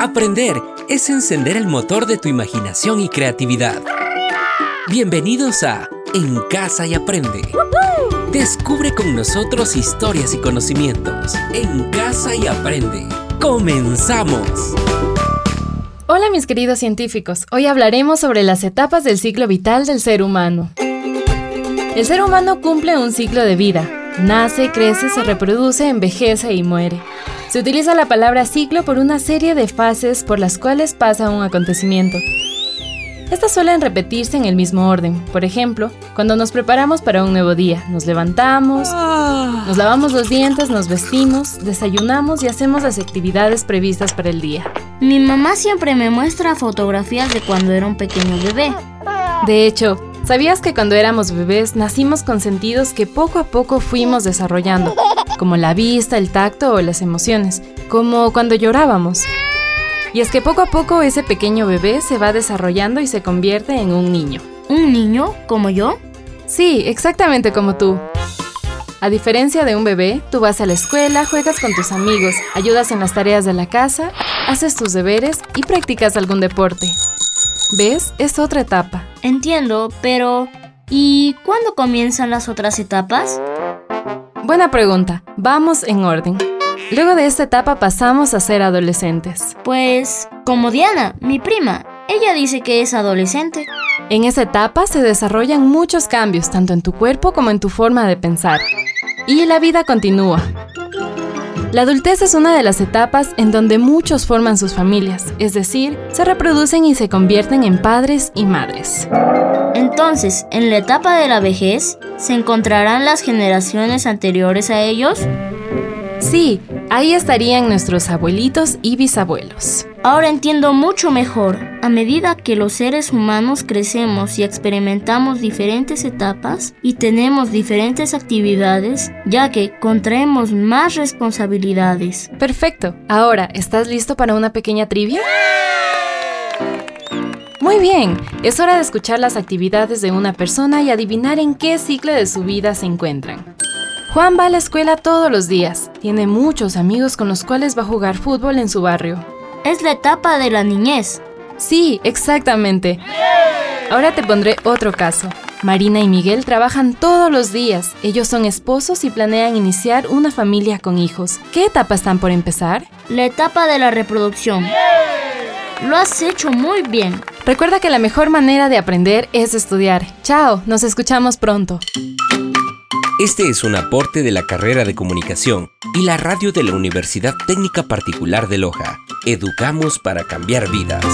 Aprender es encender el motor de tu imaginación y creatividad. Bienvenidos a En Casa y Aprende. Descubre con nosotros historias y conocimientos. En Casa y Aprende. ¡Comenzamos! Hola mis queridos científicos, hoy hablaremos sobre las etapas del ciclo vital del ser humano. El ser humano cumple un ciclo de vida. Nace, crece, se reproduce, envejece y muere. Se utiliza la palabra ciclo por una serie de fases por las cuales pasa un acontecimiento. Estas suelen repetirse en el mismo orden. Por ejemplo, cuando nos preparamos para un nuevo día, nos levantamos, nos lavamos los dientes, nos vestimos, desayunamos y hacemos las actividades previstas para el día. Mi mamá siempre me muestra fotografías de cuando era un pequeño bebé. De hecho, ¿sabías que cuando éramos bebés nacimos con sentidos que poco a poco fuimos desarrollando? como la vista, el tacto o las emociones, como cuando llorábamos. Y es que poco a poco ese pequeño bebé se va desarrollando y se convierte en un niño. ¿Un niño? ¿Como yo? Sí, exactamente como tú. A diferencia de un bebé, tú vas a la escuela, juegas con tus amigos, ayudas en las tareas de la casa, haces tus deberes y practicas algún deporte. ¿Ves? Es otra etapa. Entiendo, pero ¿y cuándo comienzan las otras etapas? Buena pregunta. Vamos en orden. Luego de esta etapa pasamos a ser adolescentes. Pues, como Diana, mi prima. Ella dice que es adolescente. En esa etapa se desarrollan muchos cambios, tanto en tu cuerpo como en tu forma de pensar. Y la vida continúa. La adultez es una de las etapas en donde muchos forman sus familias, es decir, se reproducen y se convierten en padres y madres. Entonces, en la etapa de la vejez, ¿se encontrarán las generaciones anteriores a ellos? Sí, ahí estarían nuestros abuelitos y bisabuelos. Ahora entiendo mucho mejor. A medida que los seres humanos crecemos y experimentamos diferentes etapas y tenemos diferentes actividades, ya que contraemos más responsabilidades. Perfecto. Ahora, ¿estás listo para una pequeña trivia? Muy bien, es hora de escuchar las actividades de una persona y adivinar en qué ciclo de su vida se encuentran. Juan va a la escuela todos los días. Tiene muchos amigos con los cuales va a jugar fútbol en su barrio. Es la etapa de la niñez. Sí, exactamente. Ahora te pondré otro caso. Marina y Miguel trabajan todos los días. Ellos son esposos y planean iniciar una familia con hijos. ¿Qué etapa están por empezar? La etapa de la reproducción. Lo has hecho muy bien. Recuerda que la mejor manera de aprender es estudiar. Chao, nos escuchamos pronto. Este es un aporte de la carrera de comunicación y la radio de la Universidad Técnica Particular de Loja. Educamos para cambiar vidas.